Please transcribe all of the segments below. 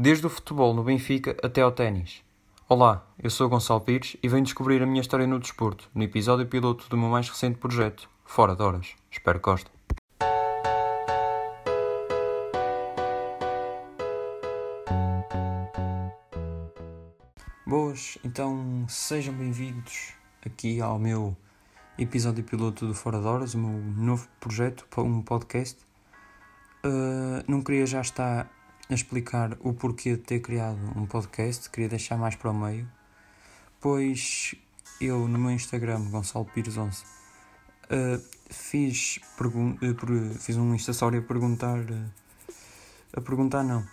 desde o futebol no Benfica até ao ténis. Olá, eu sou Gonçalo Pires e venho descobrir a minha história no desporto, no episódio piloto do meu mais recente projeto, Fora de Horas. Espero que gostem. Boas, então sejam bem-vindos aqui ao meu episódio piloto do Fora de Horas, o meu novo projeto, um podcast. Uh, não queria já estar a explicar o porquê de ter criado um podcast, queria deixar mais para o meio, pois eu no meu Instagram, Gonçalo Pires 11, uh, fiz, uh, fiz um Insta a perguntar, uh, a perguntar não,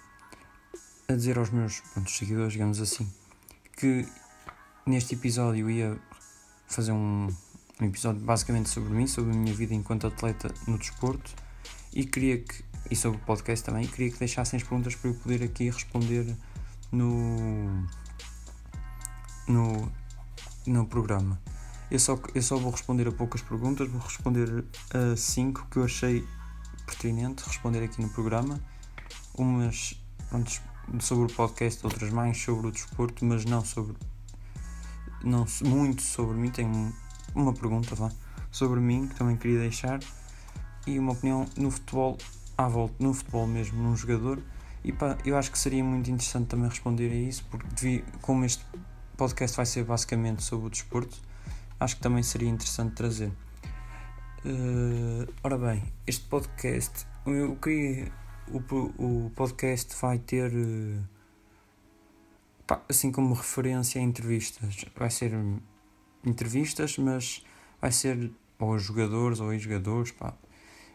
a dizer aos meus pronto, seguidores, digamos assim, que neste episódio ia fazer um, um episódio basicamente sobre mim, sobre a minha vida enquanto atleta no desporto e queria que e sobre o podcast também. Queria que deixassem as perguntas para eu poder aqui responder no, no, no programa. Eu só, eu só vou responder a poucas perguntas, vou responder a cinco que eu achei pertinente responder aqui no programa. Umas pronto, sobre o podcast, outras mais sobre o desporto, mas não sobre. não muito sobre mim. Tenho uma pergunta vá, sobre mim que também queria deixar e uma opinião no futebol à volta no futebol mesmo, num jogador. E pá, eu acho que seria muito interessante também responder a isso, porque como este podcast vai ser basicamente sobre o desporto, acho que também seria interessante trazer. Uh, ora bem, este podcast, eu queria. O, o podcast vai ter. Uh, pá, assim como referência a entrevistas. Vai ser entrevistas, mas vai ser ou jogadores ou ex-jogadores,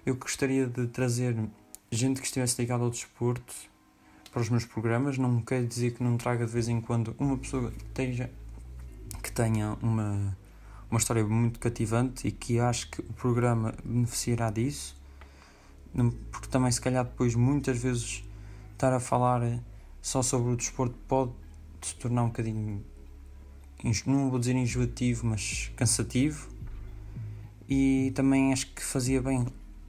eu gostaria de trazer gente que estivesse ligada ao desporto para os meus programas. Não quer dizer que não traga de vez em quando uma pessoa que, esteja, que tenha uma, uma história muito cativante e que acho que o programa beneficiará disso. Porque também, se calhar, depois muitas vezes estar a falar só sobre o desporto pode se tornar um bocadinho, não vou dizer enjoativo, mas cansativo. E também acho que fazia bem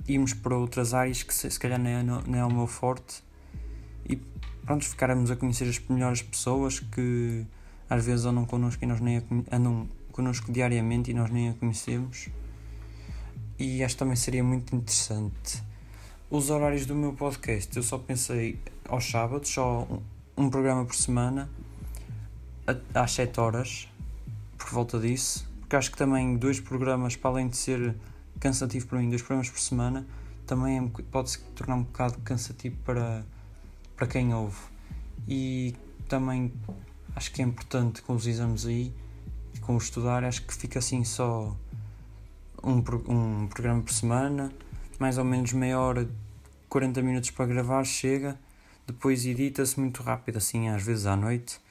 irmos para outras áreas que se, se calhar não é, não é o meu forte. E pronto, ficarmos a conhecer as melhores pessoas que às vezes andam connosco e nós nem a, andam connosco diariamente e nós nem a conhecemos. E acho que também seria muito interessante. Os horários do meu podcast eu só pensei aos sábados só um, um programa por semana às 7 horas por volta disso. Porque acho que também dois programas para além de ser cansativo para mim, dois programas por semana, também é, pode se tornar um bocado cansativo para, para quem ouve. E também acho que é importante com os exames aí, com o estudar, acho que fica assim só um, um programa por semana, mais ou menos meia hora, 40 minutos para gravar, chega, depois edita-se muito rápido, assim às vezes à noite,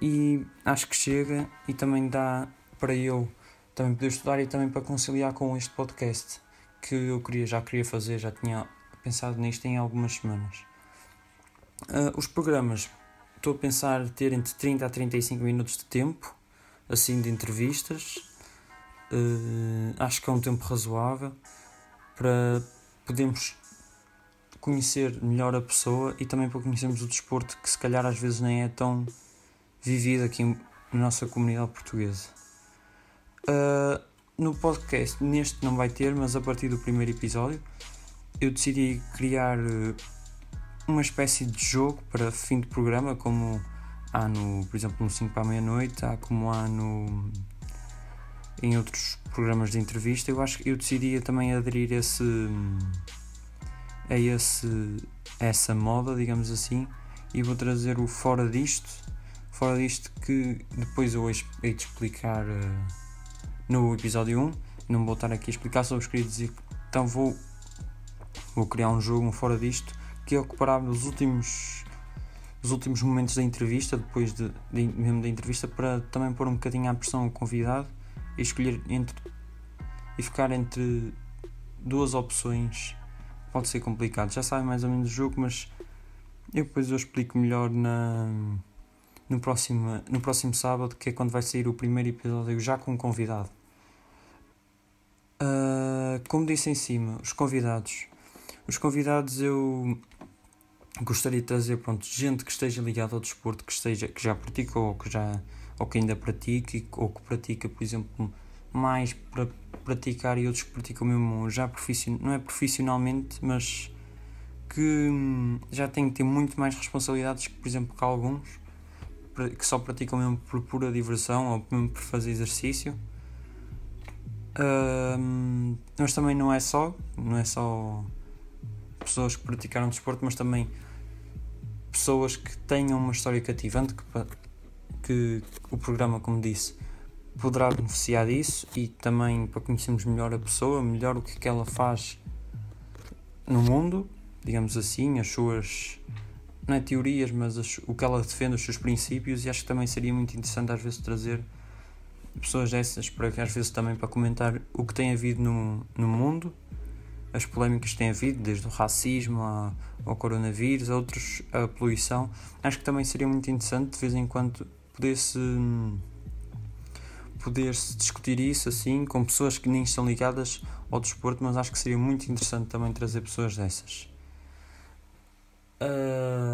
e acho que chega e também dá para eu também poder estudar e também para conciliar com este podcast que eu queria, já queria fazer, já tinha pensado nisto em algumas semanas. Uh, os programas, estou a pensar ter entre 30 a 35 minutos de tempo, assim de entrevistas. Uh, acho que é um tempo razoável para podermos conhecer melhor a pessoa e também para conhecermos o desporto que se calhar às vezes nem é tão vivido aqui na nossa comunidade portuguesa. Uh, no podcast, neste não vai ter, mas a partir do primeiro episódio, eu decidi criar uh, uma espécie de jogo para fim de programa, como há no, por exemplo, no 5 para a meia-noite, há como há no em outros programas de entrevista. Eu acho que eu decidi também aderir esse a esse essa moda, digamos assim, e vou trazer o fora disto, fora disto que depois eu hei de explicar uh, no episódio 1. Não vou estar aqui a explicar, só vos queria dizer então vou, vou criar um jogo fora disto que ocupará os últimos os últimos momentos da entrevista, depois de, de, mesmo da entrevista, para também pôr um bocadinho à pressão ao convidado e escolher entre e ficar entre duas opções pode ser complicado. Já sabem mais ou menos o jogo, mas eu depois eu explico melhor na, no, próximo, no próximo sábado, que é quando vai sair o primeiro episódio já com um convidado. Uh, como disse em cima, os convidados. Os convidados eu gostaria de trazer pronto, gente que esteja ligada ao desporto, que, esteja, que já pratica ou que, já, ou que ainda pratica, ou que pratica, por exemplo, mais para praticar e outros que praticam mesmo já profissional, não é profissionalmente, mas que hum, já têm que ter muito mais responsabilidades que, por exemplo, que alguns que só praticam mesmo por pura diversão ou mesmo por fazer exercício. Mas também não é só, não é só pessoas que praticaram desporto, mas também pessoas que tenham uma história cativante que, que o programa, como disse, poderá beneficiar disso e também para conhecermos melhor a pessoa, melhor o que, é que ela faz no mundo, digamos assim, as suas não é teorias, mas as, o que ela defende, os seus princípios, e acho que também seria muito interessante às vezes trazer pessoas dessas para às vezes também para comentar o que tem havido no, no mundo, as polémicas que têm havido, desde o racismo ao coronavírus, a outros, a poluição. Acho que também seria muito interessante de vez em quando poder-se poder-se discutir isso assim com pessoas que nem estão ligadas ao desporto, mas acho que seria muito interessante também trazer pessoas dessas. Uh,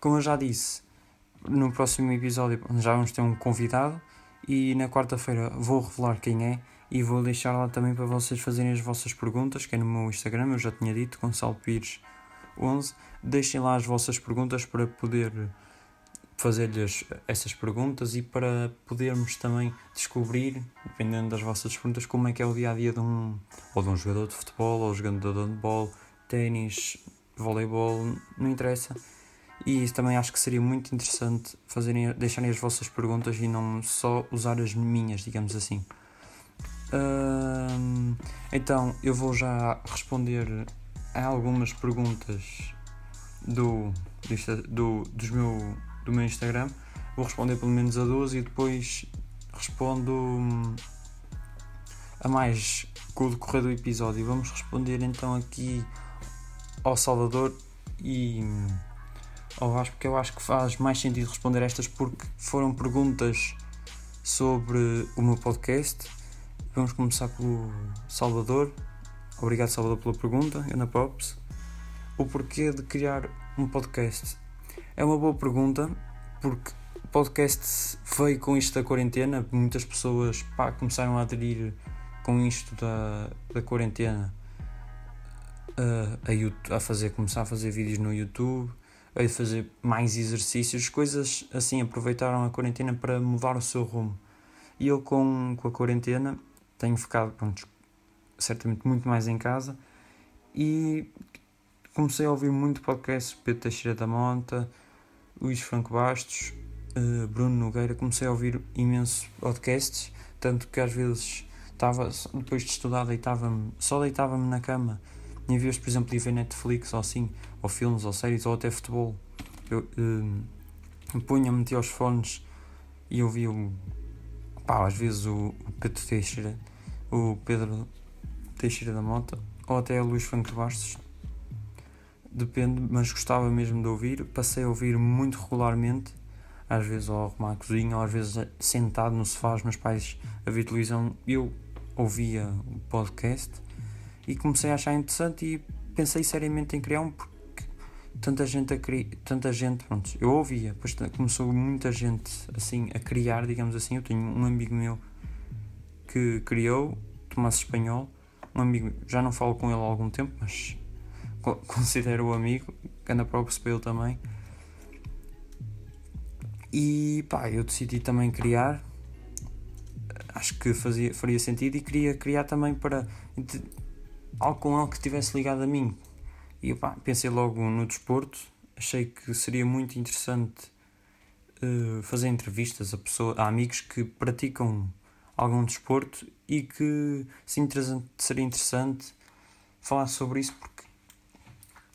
como eu já disse, no próximo episódio já vamos ter um convidado e na quarta-feira vou revelar quem é e vou deixar lá também para vocês fazerem as vossas perguntas, que é no meu Instagram, eu já tinha dito, Gonçalo Pires 11. Deixem lá as vossas perguntas para poder fazer-lhes essas perguntas e para podermos também descobrir, dependendo das vossas perguntas, como é que é o dia a dia de um ou de um jogador de futebol, ou jogador de handball, ténis, voleibol, não interessa. E também acho que seria muito interessante fazerem, deixarem as vossas perguntas e não só usar as minhas, digamos assim. Então eu vou já responder a algumas perguntas do, do, dos meu, do meu Instagram. Vou responder pelo menos a duas e depois respondo hum, a mais com o decorrer do episódio. Vamos responder então aqui ao Salvador e ao Vasco, porque eu acho que faz mais sentido responder estas porque foram perguntas sobre o meu podcast. Vamos começar pelo Salvador. Obrigado, Salvador, pela pergunta, Ana Pops. O porquê de criar um podcast? É uma boa pergunta, porque o podcast veio com isto da quarentena. Muitas pessoas pá, começaram a aderir com isto da, da quarentena a, a, fazer, começar a fazer vídeos no YouTube, a fazer mais exercícios, coisas assim, aproveitaram a quarentena para mudar o seu rumo. E eu com, com a quarentena tenho ficado, pronto, certamente muito mais em casa e comecei a ouvir muito podcast, Pedro Teixeira da Monta, Luís Franco Bastos, uh, Bruno Nogueira, comecei a ouvir imensos podcasts, tanto que às vezes estava, depois de estudar, deitava-me, só deitava-me na cama em vez, por exemplo, de ver Netflix ou assim, ou filmes, ou séries, ou até futebol, eu uh, punha-me, metia os fones e ouvia o, pá, às vezes o, o Pedro Teixeira, o Pedro Teixeira da Mota, ou até o Luís Franco Bastos, depende, mas gostava mesmo de ouvir. Passei a ouvir muito regularmente, às vezes ao arrumar a cozinha, ou às vezes sentado no sofá, os meus pais a ver televisão, eu ouvia o podcast e comecei a achar interessante e pensei seriamente em criar um porque tanta gente a criar, tanta gente, pronto, eu ouvia, depois começou muita gente assim a criar, digamos assim, eu tenho um amigo meu que criou, Tomás Espanhol, um amigo, já não falo com ele há algum tempo, mas considero o amigo, que anda para o também. E pá, eu decidi também criar, acho que fazia, faria sentido e queria criar também para algo com algo que estivesse ligado a mim. E pá, pensei logo no desporto, achei que seria muito interessante uh, fazer entrevistas a, pessoa, a amigos que praticam algum desporto e que seria interessante falar sobre isso porque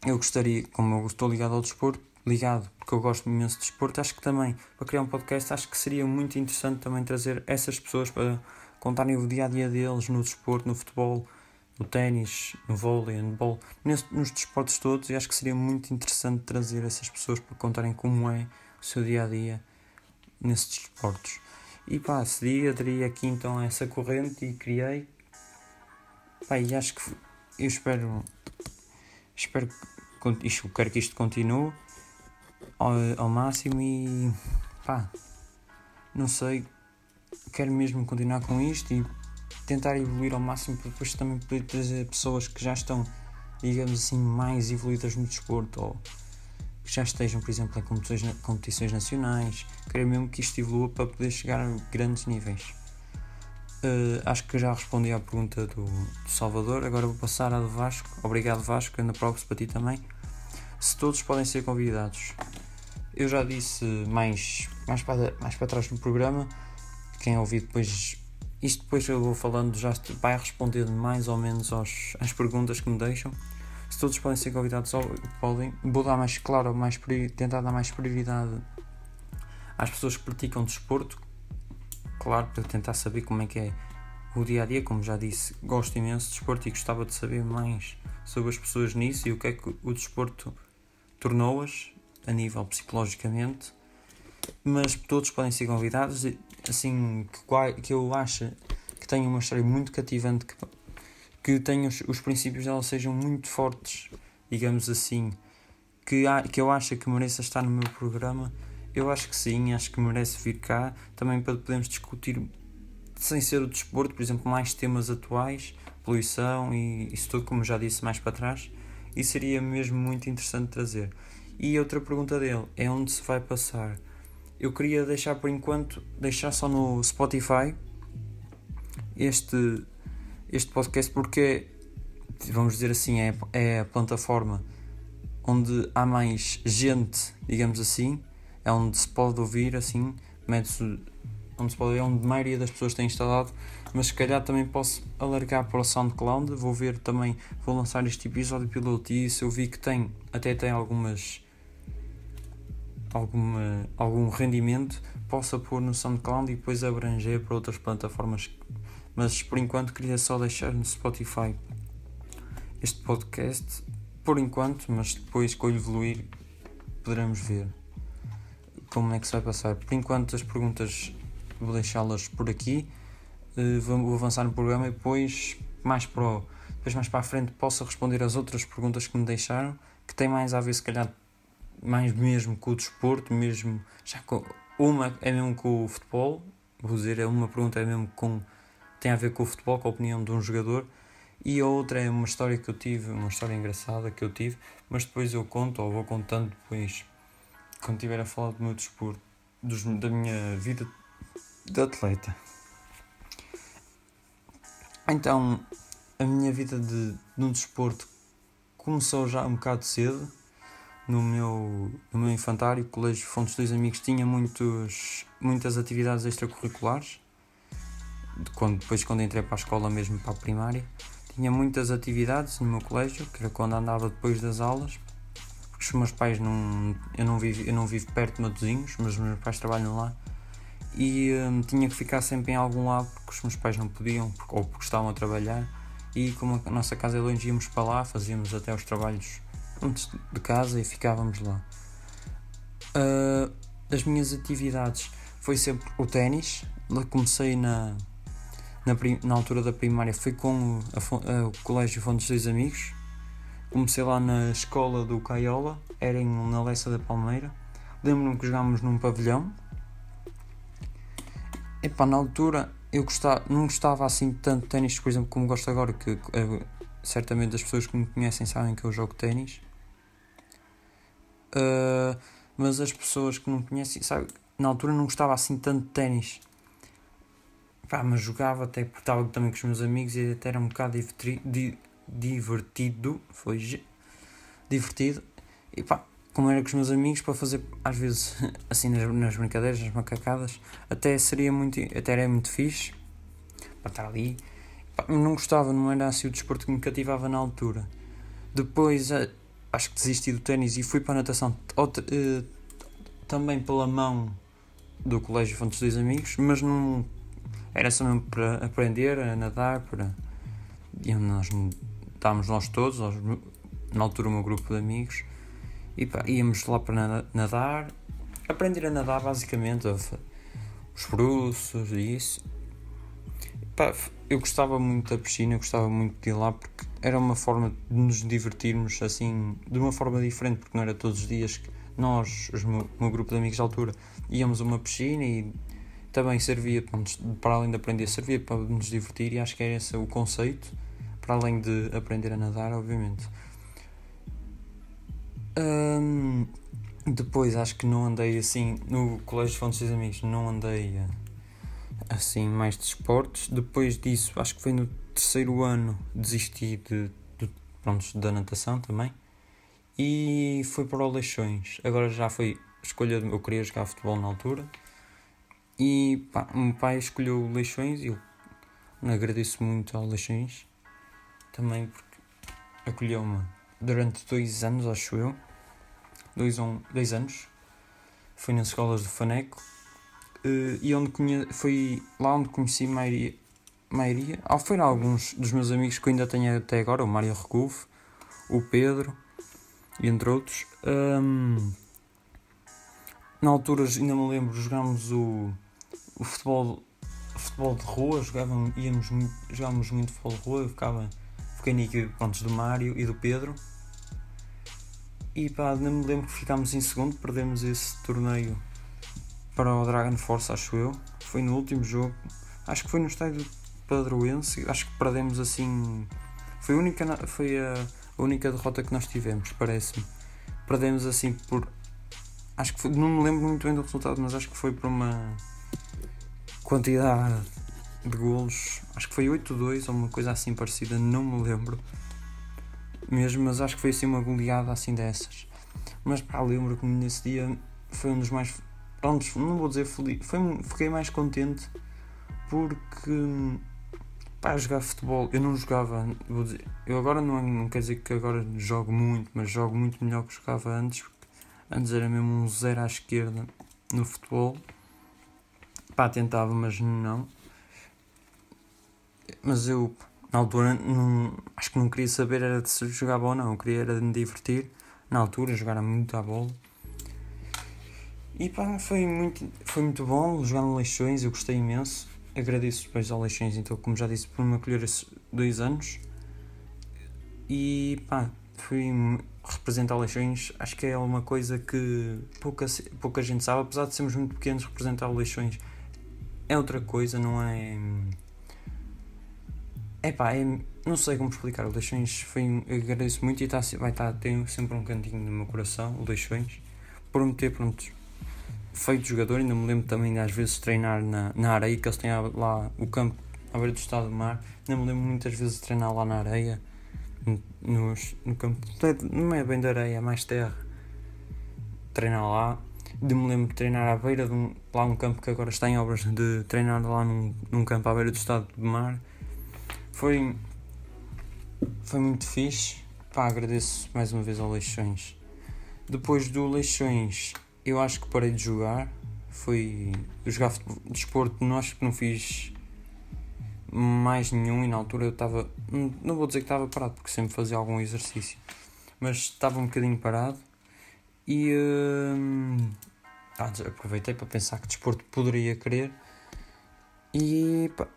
eu gostaria, como eu estou ligado ao desporto, ligado porque eu gosto imenso de desporto, acho que também para criar um podcast acho que seria muito interessante também trazer essas pessoas para contarem o dia a dia deles no desporto, no futebol, no ténis, no vôlei, no handball, nos desportos todos, e acho que seria muito interessante trazer essas pessoas para contarem como é o seu dia a dia nesses desportos. E pá, cedi, aderi aqui então a essa corrente e criei. Pá, e acho que eu espero, espero isto, quero que isto continue ao, ao máximo e pá, não sei, quero mesmo continuar com isto e tentar evoluir ao máximo para depois também poder trazer pessoas que já estão, digamos assim, mais evoluídas no desporto ou que já estejam, por exemplo, em competições, competições nacionais. Quero mesmo que isto evolua para poder chegar a grandes níveis. Uh, acho que já respondi à pergunta do, do, Salvador. Agora vou passar à do Vasco. Obrigado, Vasco. Anda props para ti também. Se todos podem ser convidados. Eu já disse mais, mais, para, mais para trás no programa. Quem ouvir depois. Isto depois eu vou falando, já vai respondendo mais ou menos aos, às perguntas que me deixam. Se todos podem ser convidados, podem. Vou dar mais claro, mais, tentar dar mais prioridade às pessoas que praticam desporto, claro, para tentar saber como é que é o dia a dia. Como já disse, gosto imenso de desporto e gostava de saber mais sobre as pessoas nisso e o que é que o desporto tornou-as a nível psicologicamente. Mas todos podem ser convidados, assim que, que eu acho que tem uma história muito cativante, que, que tenha os, os princípios dela sejam muito fortes, digamos assim, que, que eu acho que mereça estar no meu programa eu acho que sim, acho que merece vir cá também para podermos discutir, sem ser o desporto, por exemplo, mais temas atuais, poluição e isso tudo, como já disse mais para trás, e seria mesmo muito interessante trazer. E outra pergunta dele é onde se vai passar. Eu queria deixar por enquanto, deixar só no Spotify este, este podcast porque vamos dizer assim, é, é a plataforma onde há mais gente, digamos assim, é onde se pode ouvir assim, onde se pode ouvir, onde a maioria das pessoas tem instalado, mas se calhar também posso alargar para o SoundCloud, vou ver também, vou lançar este episódio piloto e isso eu vi que tem, até tem algumas alguma, algum rendimento, possa pôr no SoundCloud e depois abranger para outras plataformas. Mas por enquanto queria só deixar no Spotify este podcast, por enquanto, mas depois com evoluir poderemos ver como é que se vai passar. Por enquanto, as perguntas vou deixá-las por aqui. Uh, vou avançar no programa e depois mais, para depois mais para a frente posso responder as outras perguntas que me deixaram, que tem mais a ver, se calhar, mais mesmo com o desporto, mesmo já com, uma é mesmo com o futebol, vou dizer, é uma pergunta é mesmo com tem a ver com o futebol, com a opinião de um jogador, e a outra é uma história que eu tive, uma história engraçada que eu tive, mas depois eu conto ou vou contando depois quando estiver a falar do meu desporto, dos, da minha vida de atleta. Então, a minha vida de, no desporto começou já um bocado cedo. No meu, no meu infantário, o Colégio Fontes dos Amigos tinha muitos, muitas atividades extracurriculares. Quando, depois, quando entrei para a escola, mesmo para a primária, tinha muitas atividades no meu colégio, que era quando andava depois das aulas, os meus pais não. Eu não vivo, eu não vivo perto de Matosinhos, mas os meus pais trabalham lá. E hum, tinha que ficar sempre em algum lado porque os meus pais não podiam, porque, ou porque estavam a trabalhar. E como a nossa casa é longe, íamos para lá, fazíamos até os trabalhos antes de casa e ficávamos lá. Uh, as minhas atividades foi sempre o ténis. Comecei na, na, na, altura da primária, foi com o, a, o Colégio Fontes dos Amigos Comecei lá na escola do Caiola, era em, na Lessa da Palmeira. Lembro-me que jogámos num pavilhão. Epá, na altura eu gostava, não gostava assim tanto de ténis, por exemplo, como gosto agora, que uh, certamente as pessoas que me conhecem sabem que eu jogo ténis. Uh, mas as pessoas que não conhecem, sabe, na altura não gostava assim tanto de ténis. mas jogava até porque estava também com os meus amigos e até era um bocado divertido foi divertido. E pá, como era com os meus amigos, para fazer às vezes assim nas, nas brincadeiras, nas macacadas, até seria muito, até era muito fixe para estar ali. Pá, não gostava, não era assim o desporto que me cativava na altura. Depois acho que desisti do ténis e fui para a natação uh, também pela mão do Colégio Fontes dos Amigos, mas não era só mesmo para aprender a nadar, para e nós estávamos nós todos, nós, na altura o meu grupo de amigos, e pá, íamos lá para nadar, aprender a nadar basicamente, os bruços e isso. Pá, eu gostava muito da piscina, eu gostava muito de ir lá porque era uma forma de nos divertirmos assim, de uma forma diferente, porque não era todos os dias que nós, o meu, grupo de amigos de altura, íamos a uma piscina e também servia, para além de aprender, servia para nos divertir e acho que era esse o conceito, para além de aprender a nadar, obviamente. Um, depois acho que não andei assim, no Colégio de Fontes dos Amigos, não andei assim mais de esportes. Depois disso, acho que foi no terceiro ano, desisti de, de, pronto, da natação também. E foi para o Leixões. Agora já foi escolha, eu queria jogar futebol na altura e pá, meu pai escolheu Leixões e eu agradeço muito ao Leixões também porque acolheu-me durante dois anos, acho eu. Dois, um, dois anos. Fui nas escolas do Faneco uh, e onde conhe, foi lá onde conheci maioria, maioria ah, foram alguns dos meus amigos que ainda tenho até agora, o Mário Recufo, o Pedro, entre outros. Um, na altura ainda me lembro, jogámos o o futebol, futebol de rua, jogávamos, íamos, jogávamos muito futebol de rua, eu ficava, fiquei na pronto, do Mário e do Pedro. E pá, não me lembro que ficámos em segundo, perdemos esse torneio para o Dragon Force, acho eu. Foi no último jogo, acho que foi no estádio Padroense, acho que perdemos assim. Foi a única, foi a única derrota que nós tivemos, parece-me. Perdemos assim por. Acho que foi, não me lembro muito bem do resultado, mas acho que foi por uma quantidade de golos, acho que foi 8-2 ou uma coisa assim parecida, não me lembro mesmo, mas acho que foi assim uma goleada assim dessas. Mas pá, lembro que nesse dia foi um dos mais. Pronto, não vou dizer feliz, foi, fiquei mais contente porque pá, jogar futebol, eu não jogava, vou dizer, eu agora não, não quer dizer que agora jogo muito, mas jogo muito melhor que jogava antes, porque antes era mesmo um zero à esquerda no futebol Pá, tentava, mas não. Mas eu, na altura, não, acho que não queria saber era de se jogava ou não. Eu queria era de me divertir. Na altura, jogar muito à bola. E pá, foi muito, foi muito bom jogar no Leixões. Eu gostei imenso. Agradeço depois ao Leixões, então, como já disse, por me acolher esses dois anos. E pá, fui representar Leixões. Acho que é uma coisa que pouca, pouca gente sabe, apesar de sermos muito pequenos, representar Leixões é outra coisa, não é. É pá, é, não sei como explicar. O Leixões foi. Agradeço muito e tá, vai estar. Tá, tem sempre um cantinho no meu coração, o Leixões, por me ter, pronto, feito jogador. Ainda me lembro também, às vezes, treinar na, na areia, que eles têm lá o campo à beira do estado do mar. Ainda me lembro muitas vezes de treinar lá na areia, no, no campo. Não é bem de areia, é mais terra. Treinar lá de me lembro de treinar à beira de um, lá um campo que agora está em obras, de treinar lá num, num campo à beira do estado de mar. Foi, foi muito fixe. Pá, agradeço mais uma vez ao Leixões. Depois do Leixões, eu acho que parei de jogar. Foi jogar desporto, não acho que não fiz mais nenhum e na altura eu estava. Não vou dizer que estava parado, porque sempre fazia algum exercício, mas estava um bocadinho parado e hum, aproveitei para pensar que desporto poderia querer e pá,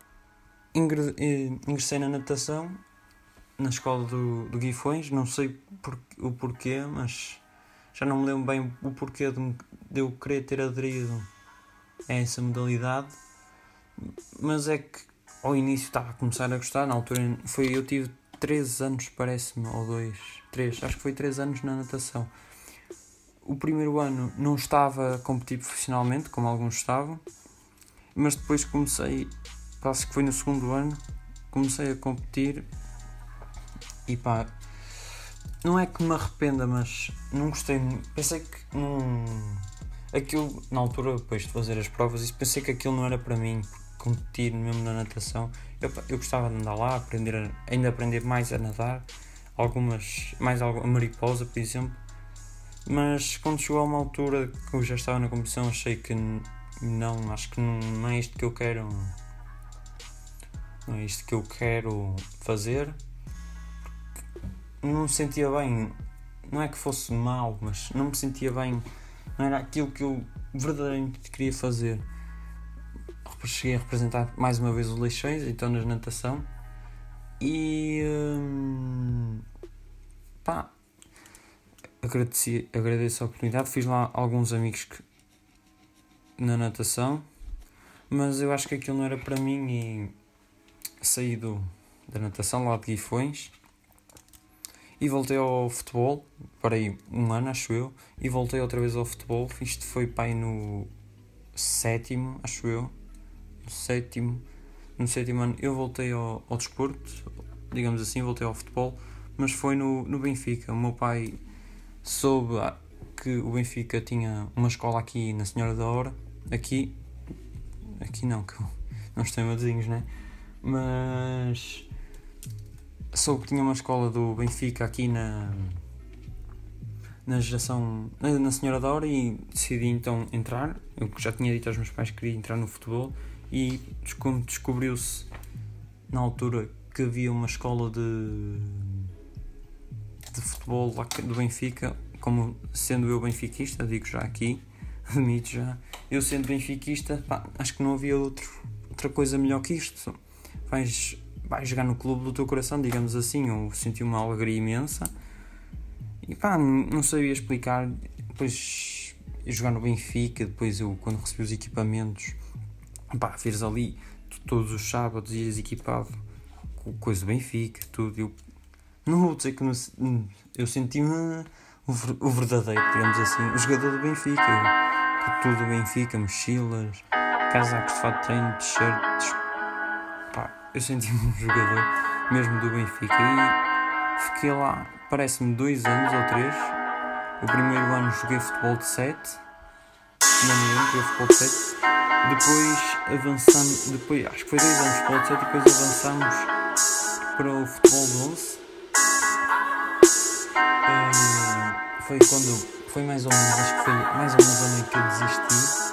ingressei na natação na escola do, do Guifões, não sei por, o porquê, mas já não me lembro bem o porquê de, de eu querer ter aderido a essa modalidade, mas é que ao início estava a começar a gostar, na altura foi, eu tive 3 anos, parece-me, ou 2, 3, acho que foi 3 anos na natação. O primeiro ano não estava a competir profissionalmente, como alguns estavam, mas depois comecei, acho que foi no segundo ano, comecei a competir e pá, não é que me arrependa, mas não gostei, pensei que não. Aquilo, na altura, depois de fazer as provas, pensei que aquilo não era para mim, competir mesmo na natação. Eu, eu gostava de andar lá, aprender ainda aprender mais a nadar, algumas, mais a mariposa, por exemplo mas quando chegou a uma altura que eu já estava na competição, achei que não, acho que não, não é isto que eu quero. Não é isto que eu quero fazer. Não me sentia bem. Não é que fosse mal, mas não me sentia bem. Não era aquilo que eu verdadeiramente queria fazer. Cheguei a representar mais uma vez os Leixões, então na natação. E hum, pá, agradeci, agradeço a oportunidade. Fiz lá alguns amigos que, na natação, mas eu acho que aquilo não era para mim e saí do, da natação lá de Guifões e voltei ao futebol. Parei um ano, acho eu, e voltei outra vez ao futebol. Isto foi pai no sétimo, acho eu, no sétimo no sétimo ano eu voltei ao, ao desporto, digamos assim, voltei ao futebol, mas foi no, no Benfica. O meu pai soube que o Benfica tinha uma escola aqui na Senhora da Hora, aqui, aqui não, que não estou em Madezinhos, né? Mas soube que tinha uma escola do Benfica aqui na na geração na Senhora da Hora e decidi então entrar. Eu já tinha dito aos meus pais que queria entrar no futebol e descobriu-se na altura que havia uma escola de, de futebol lá do Benfica, como sendo eu benfiquista, digo já aqui, admito já, eu sendo benfiquista, pá, acho que não havia outro, outra coisa melhor que isto. Vais, vais jogar no clube do teu coração, digamos assim, eu senti uma alegria imensa e pá, não sabia explicar. Depois jogar no Benfica, depois eu quando recebi os equipamentos pá, vires ali todos os sábados ias equipado com coisa do Benfica, tudo. Eu não vou dizer que não, eu senti-me o verdadeiro, digamos assim, o jogador do Benfica. Eu, tudo do Benfica, mochilas, casacos de fato treino, t-shirts. Eu senti-me um jogador mesmo do Benfica. E fiquei lá, parece-me, dois anos ou três. O primeiro ano joguei futebol de 7. Não me lembro, joguei futebol de 7 depois avançamos, depois, acho que foi dois anos pode ser, depois avançamos para o futebol de 11. Uh, foi quando, foi mais ou menos, acho que foi mais ou menos a meio que eu desisti.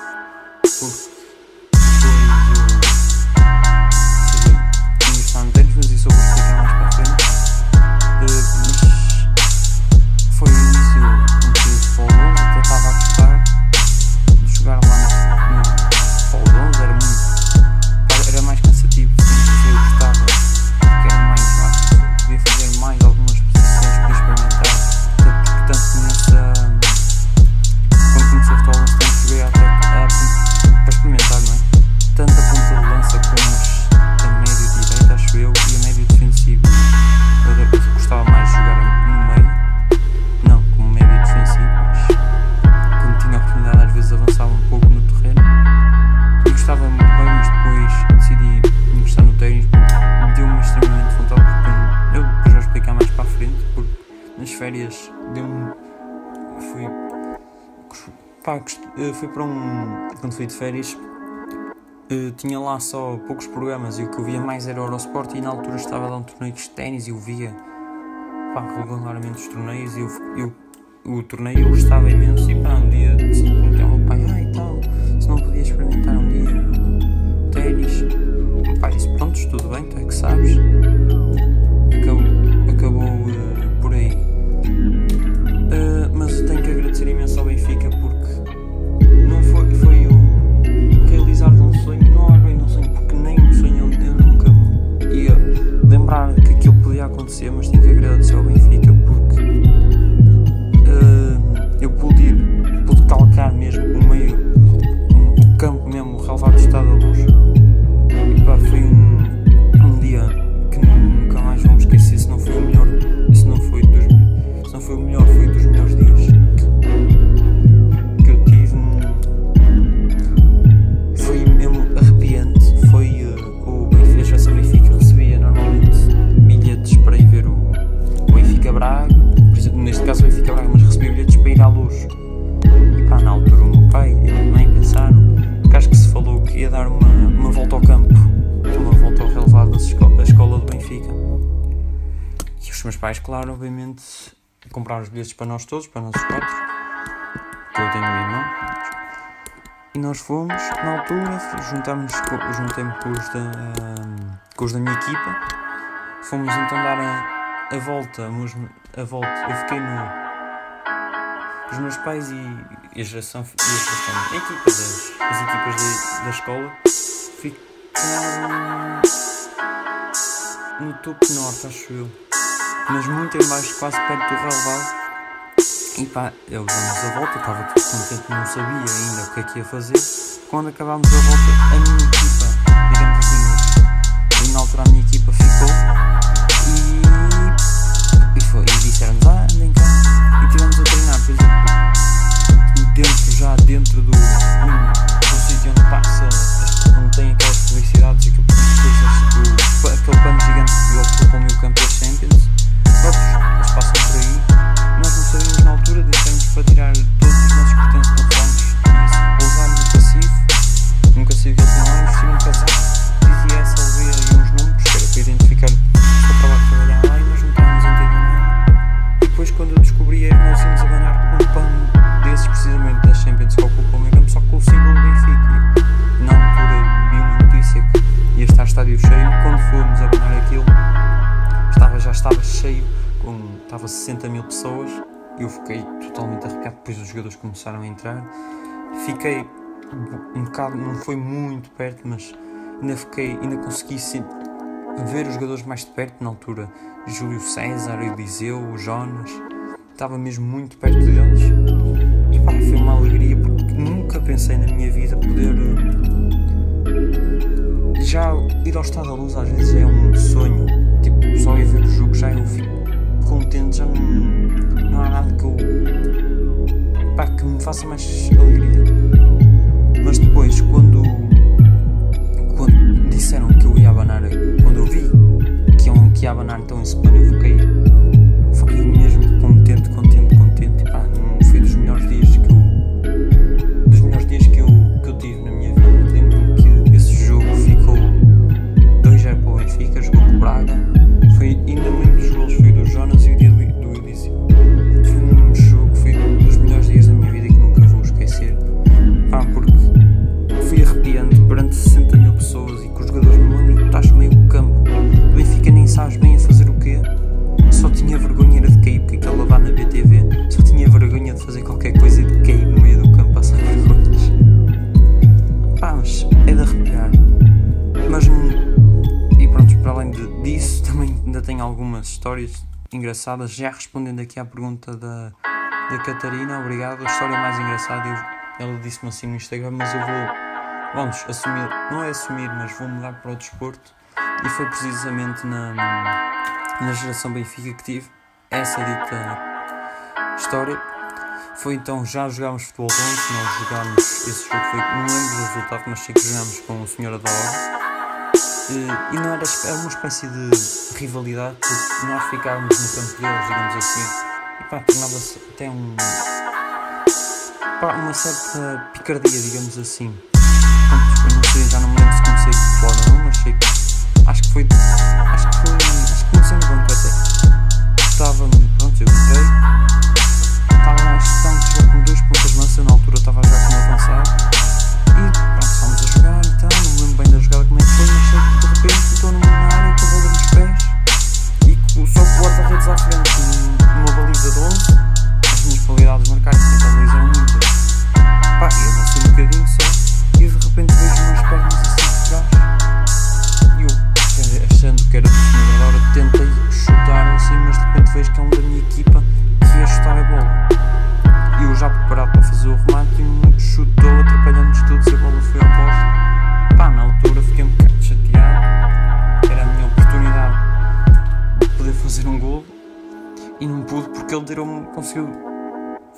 Quando fui de férias, eh, tinha lá só poucos programas e o que eu via mais era o Eurosport e na altura estava dar um torneio de ténis e eu via pá, regularmente os torneios e eu, eu, o torneio eu gostava imenso e pá, um dia assim, perguntei ao meu pai, ah e tal, se não podia experimentar um dia ténis. Pai disse, pronto, tudo bem, tu é que sabes. Lembrar que aquilo podia acontecer, mas tenho que agradecer ao Benfica para nós todos, para nós quatro, que eu tenho um irmão. E nós fomos, na altura, juntámos, juntei-me com, os da, com os da minha equipa, fomos então dar a, a volta, a volta, eu fiquei no. Os meus pais e, e a geração, e a, geração, a equipa das as equipas da, da escola ficaram no topo norte, acho eu. Mas muito em baixo, quase perto do relevado. E pá, eu damos a volta, estava todo contente, não sabia ainda o que é que ia fazer. Quando acabámos a volta, a minha equipa, digamos assim, na altura a minha equipa ficou e, foi, e disseram-nos, ah, andem cá. E tivemos a treinar, por exemplo, dentro, já dentro do, do, do sítio onde passa, onde tem aquelas publicidades, aquilo, coisas, aquele pano gigante que ocupa o meio campo da Champions. Outros, eles passam por aí sabíamos na altura, deixamos para tirar fiquei totalmente arrepiado depois os jogadores começaram a entrar. Fiquei um bocado, não foi muito perto mas ainda fiquei, ainda consegui ver os jogadores mais de perto na altura. Júlio César, Eliseu, o Jonas. Estava mesmo muito perto deles. E pá, foi uma alegria porque nunca pensei na minha vida poder já ir ao Estado da Luz às vezes é um sonho. Tipo, só ir ver o jogo já eu fico contente, já não, não há nada que eu. pá, que me faça mais alegria. Mas depois, quando. quando disseram que eu ia abanar, quando eu vi que iam, que ia abanar então esse plano, eu fiquei histórias engraçadas. Já respondendo aqui à pergunta da, da Catarina, obrigado. A história mais engraçada, eu, ela disse-me assim no Instagram, mas eu vou, vamos, assumir, não é assumir, mas vou mudar para o desporto. E foi precisamente na, na geração Benfica que tive essa dita história. Foi então, já jogámos futebol juntos, nós jogámos, esse jogo foi, não lembro do resultado, mas sei que jogámos com o Senhor da. E não era, era uma espécie de rivalidade, porque nós ficávamos no campo deles, digamos assim, e pá, tornava-se até um. pá, uma certa picardia, digamos assim. Eu não sei, já não me lembro se comecei de não, mas sei que. acho que foi. acho que foi. acho que comecei no banco até. Estava. pronto, eu entrei. Estava lá, estava a jogar com dois pontas lança, na altura estava já com avançado. Lembro bem da jogada como é que foi, mas sei que de repente estou numa área com a bola nos pés e só com o guarda-redes à frente, numa baliza de 11, as minhas qualidades marcadas, porque a baliza eram muitas. Pá, eu avancei um bocadinho só e de repente vejo umas pernas assim de trás e eu, achando que era do senhor da hora, tentei chutar assim, mas de repente vejo que é um da minha equipa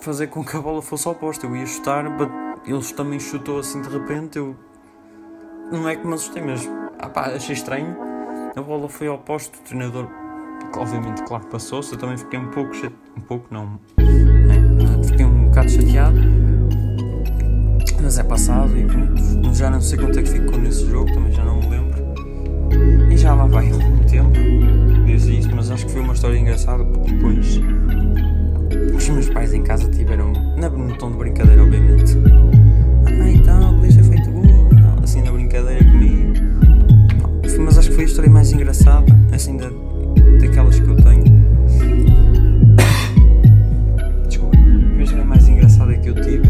fazer com que a bola fosse ao poste. Eu ia chutar, ele também chutou assim de repente. Eu não é que me assustei, mas ah, pá, achei estranho. A bola foi ao poste, o treinador, obviamente, claro passou-se. Eu também fiquei um pouco um pouco não, é, fiquei um bocado chateado. Mas é passado e pronto. Já não sei quanto é que ficou nesse jogo, também já não me lembro. E já lá vai algum tempo desde isso, mas acho que foi uma história engraçada porque depois os meus pais em casa tiveram, na, no tom de brincadeira, obviamente. Ah, então, podias ter feito gol, assim na brincadeira comigo. Mas acho que foi a história mais engraçada, assim, da, daquelas que eu tenho. Desculpa, foi a história mais engraçada que eu tive,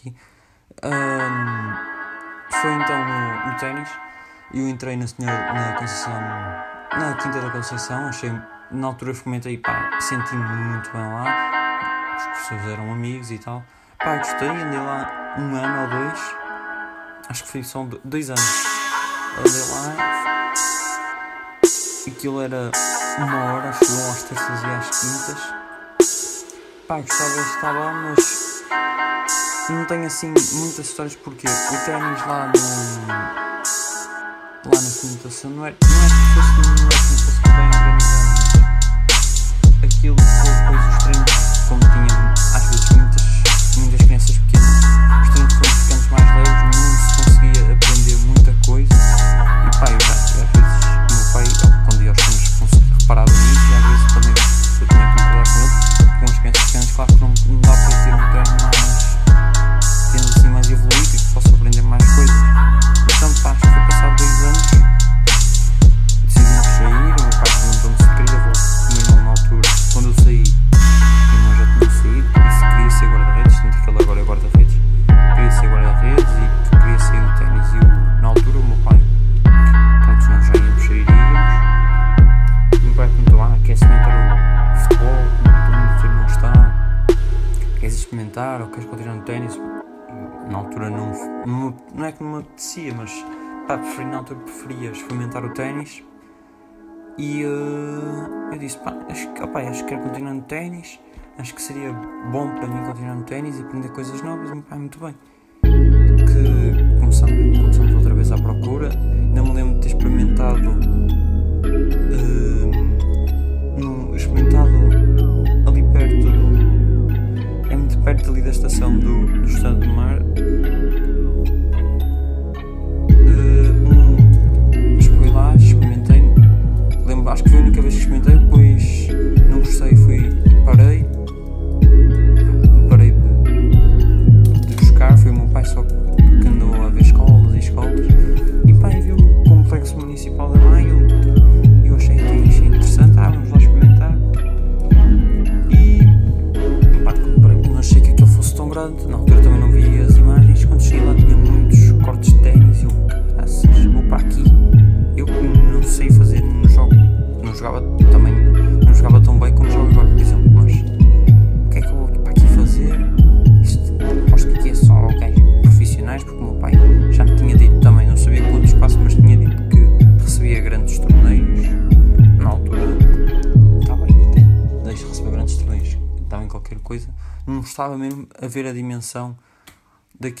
aqui. Um, foi então no, no ténis. Eu entrei na, senhora, na Conceição, na Quinta da Conceição. Achei, na altura experimentei, pá, senti-me muito bem lá. Os professores eram amigos e tal. Pá, gostei, andei lá um ano ou dois. Acho que foi só dois anos. Andei lá. Aquilo era uma hora, chegou às terças e às quintas. Pá, gostava de estar lá, mas não tenho assim muitas histórias porque o ténis lá no. lá na comunicação não é, não é que fosse, não é que fosse bem organizado, aquilo depois os treinos, como tinha ténis e uh, eu disse, pá, acho, que, opa, acho que quero continuar no ténis, acho que seria bom para mim continuar no ténis e aprender coisas novas, e pá, muito bem. Que começamos, começamos outra vez à procura, não me lembro de ter experimentado. Uh, no, experimentado ali perto do. É muito perto ali da estação do, do Estado do Mar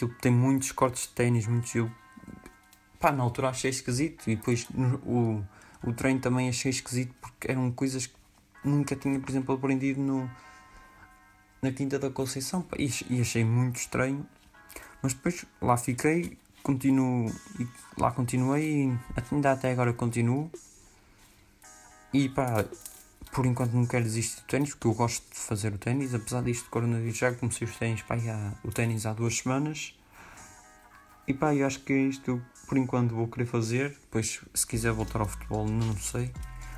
daquilo que tem muitos cortes de ténis, muitos eu pá, na altura achei esquisito e depois o o treino também achei esquisito porque eram coisas que nunca tinha, por exemplo, aprendido no, na Quinta da Conceição e, e achei muito estranho. Mas depois lá fiquei, continuo, e lá continuei e ainda até agora continuo. E pá, por enquanto não quero desistir do ténis porque eu gosto de fazer o ténis, apesar disto de coronavírus já comecei os ténis, pá, já, o ténis há duas semanas. E pá, eu acho que é isto por enquanto vou querer fazer. Depois, se quiser voltar ao futebol, não sei.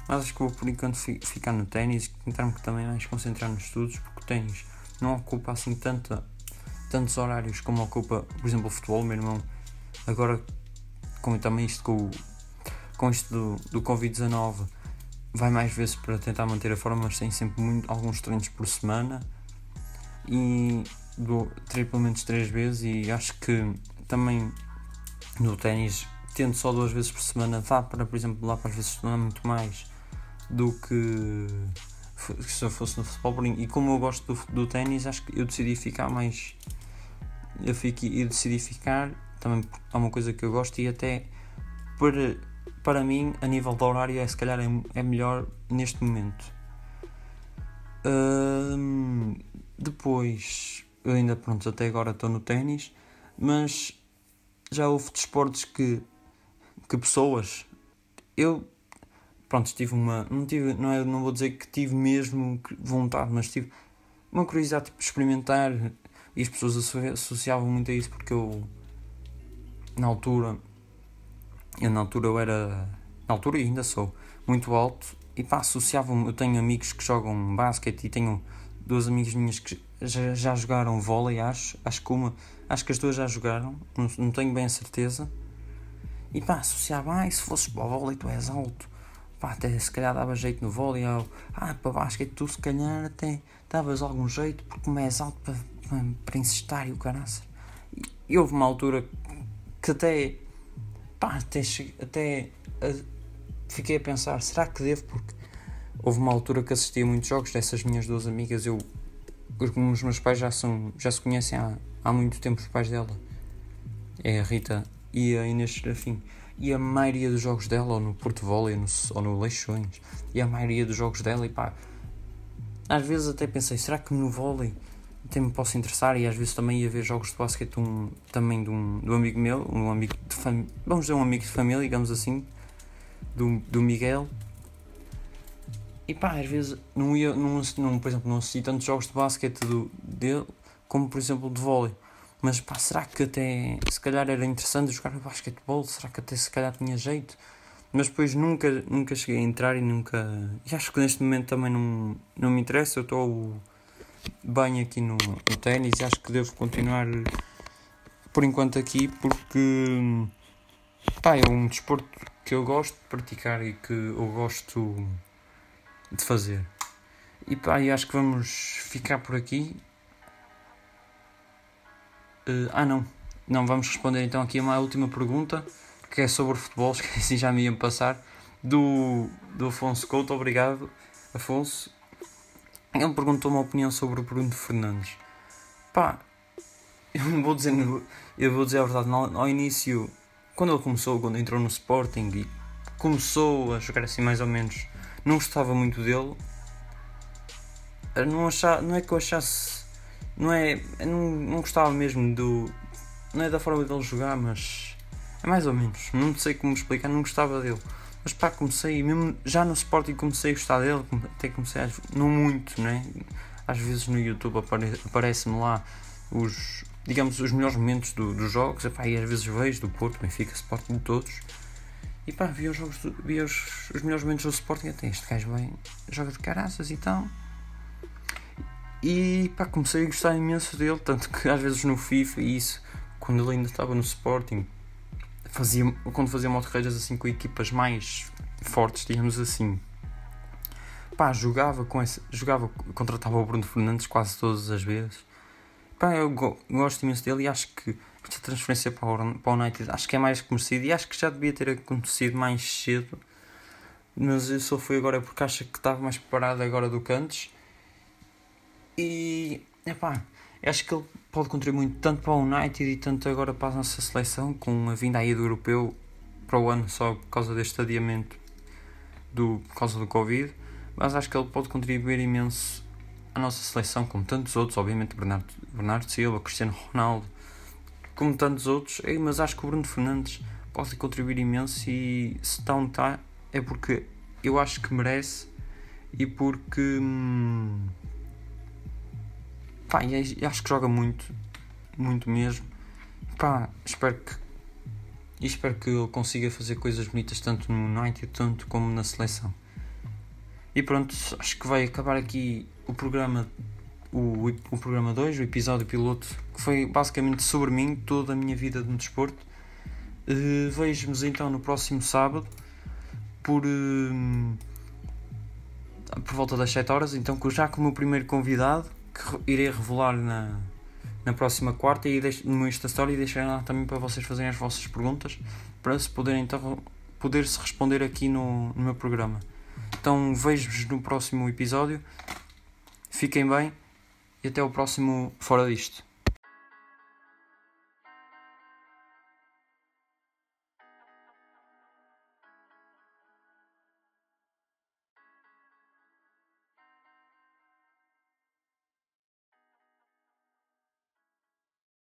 Mas acho que vou por enquanto ficar no ténis tentar-me também mais concentrar nos estudos, porque o ténis não ocupa assim tanta, tantos horários como ocupa, por exemplo, o futebol. Meu irmão, agora, com também isto com, com isto do, do Covid-19, vai mais vezes para tentar manter a forma, mas tem sempre muito, alguns treinos por semana e do, pelo menos três vezes. E acho que também no ténis, tendo só duas vezes por semana, dá para, por exemplo, lá para as vezes estudar muito mais do que se eu fosse no futebol. E como eu gosto do, do ténis, acho que eu decidi ficar mais. Eu, fiquei, eu decidi ficar, também é uma coisa que eu gosto e até para, para mim, a nível de horário, é se calhar é, é melhor neste momento. Hum, depois, eu ainda pronto, até agora estou no ténis, mas já houve desportos que, que pessoas. Eu, pronto, tive uma. Não, tive, não, é, não vou dizer que tive mesmo vontade, mas tive uma curiosidade tipo, experimentar. E as pessoas associavam muito a isso porque eu, na altura, eu na altura eu era. Na altura ainda sou muito alto e pá, associavam. Eu tenho amigos que jogam basquete e tenho duas amigas minhas que já, já jogaram vôlei, acho. Acho que uma, acho que as duas já jogaram, não, não tenho bem a certeza. E pá, associava, ah, se fosses para o vôlei tu és alto. Pá, até se calhar dava jeito no vôlei. Ou, ah, para basquete tu se calhar até davas algum jeito porque como és alto para, para, para insistar e o caraças. E, e houve uma altura que até, pá, até, até a, fiquei a pensar, será que devo? Porque houve uma altura que assisti a muitos jogos dessas minhas duas amigas. Eu, os meus pais já, são, já se conhecem há, há muito tempo, os pais dela. É a Rita e a Inês Serafim. E a maioria dos jogos dela, ou no Porto Volley, no, ou no Leixões, e a maioria dos jogos dela, e pá, às vezes até pensei, será que no vôlei até me posso interessar? E às vezes também ia ver jogos de basquete um, também de um, de um amigo meu, um amigo de família, vamos dizer um amigo de família, digamos assim, do, do Miguel. E pá, às vezes não ia, não, não, por exemplo, não assisti tantos jogos de basquete do, dele como por exemplo de vôlei. Mas pá, será que até se calhar era interessante jogar basquetebol? Será que até se calhar tinha jeito? Mas depois nunca, nunca cheguei a entrar e nunca. E acho que neste momento também não, não me interessa. Eu estou bem aqui no, no ténis e acho que devo continuar por enquanto aqui porque pá, é um desporto que eu gosto de praticar e que eu gosto de fazer. E pá, e acho que vamos ficar por aqui. Uh, ah, não. Não, vamos responder então aqui a uma última pergunta que é sobre futebol, que assim já me iam passar. Do, do Afonso Couto, obrigado, Afonso. Ele perguntou uma opinião sobre o Bruno Fernandes. Pá, eu vou dizer, eu vou dizer a verdade, ao, início, quando ele começou, quando entrou no Sporting e começou a jogar assim mais ou menos, não gostava muito dele. Não, achava, não é que eu achasse. Não é. Não, não gostava mesmo do. Não é da forma dele jogar, mas. É mais ou menos. Não sei como explicar, não gostava dele. Mas pá, comecei, mesmo já no Sporting comecei a gostar dele, até comecei a. Não muito, né? Às vezes no YouTube apare, aparece-me lá os. Digamos, os melhores momentos do, dos jogos, epá, e às vezes vejo do Porto, Benfica, Sporting de todos, e pá, vi os jogos, do, vi os, os melhores momentos do Sporting, até este gajo bem, joga de caraças e tal. E pá, comecei a gostar imenso dele, tanto que às vezes no FIFA e isso, quando ele ainda estava no Sporting, fazia, quando fazia motorreiras assim com equipas mais fortes, digamos assim, pá, jogava com esse, jogava, contratava o Bruno Fernandes quase todas as vezes. Pá, eu go, gosto imenso dele e acho que esta transferência para o, para o United acho que é mais merecido e acho que já devia ter acontecido mais cedo. Mas eu só fui agora porque acho que estava mais preparado agora do que antes. E epá, acho que ele pode contribuir tanto para o United e tanto agora para a nossa seleção, com a vinda aí do europeu para o ano só por causa deste adiamento do, por causa do Covid. Mas acho que ele pode contribuir imenso à nossa seleção, como tantos outros, obviamente Bernardo, Bernardo Silva, Cristiano Ronaldo, como tantos outros, mas acho que o Bruno Fernandes pode contribuir imenso e se está onde está é porque eu acho que merece e porque hum, pá, acho que joga muito, muito mesmo. Pá, espero que espero que ele consiga fazer coisas bonitas tanto no United tanto como na seleção. E pronto, acho que vai acabar aqui o programa o, o programa 2, o episódio piloto, que foi basicamente sobre mim, toda a minha vida de desporto. Uh, Vejo-nos então no próximo sábado, por, uh, por volta das 7 horas, então já com o meu primeiro convidado, que irei revelar na, na próxima quarta e deixo, no Insta Story e deixarei lá também para vocês fazerem as vossas perguntas, para se poderem então poder se responder aqui no, no meu programa. Então vejo-vos no próximo episódio. Fiquem bem e até o próximo Fora disto.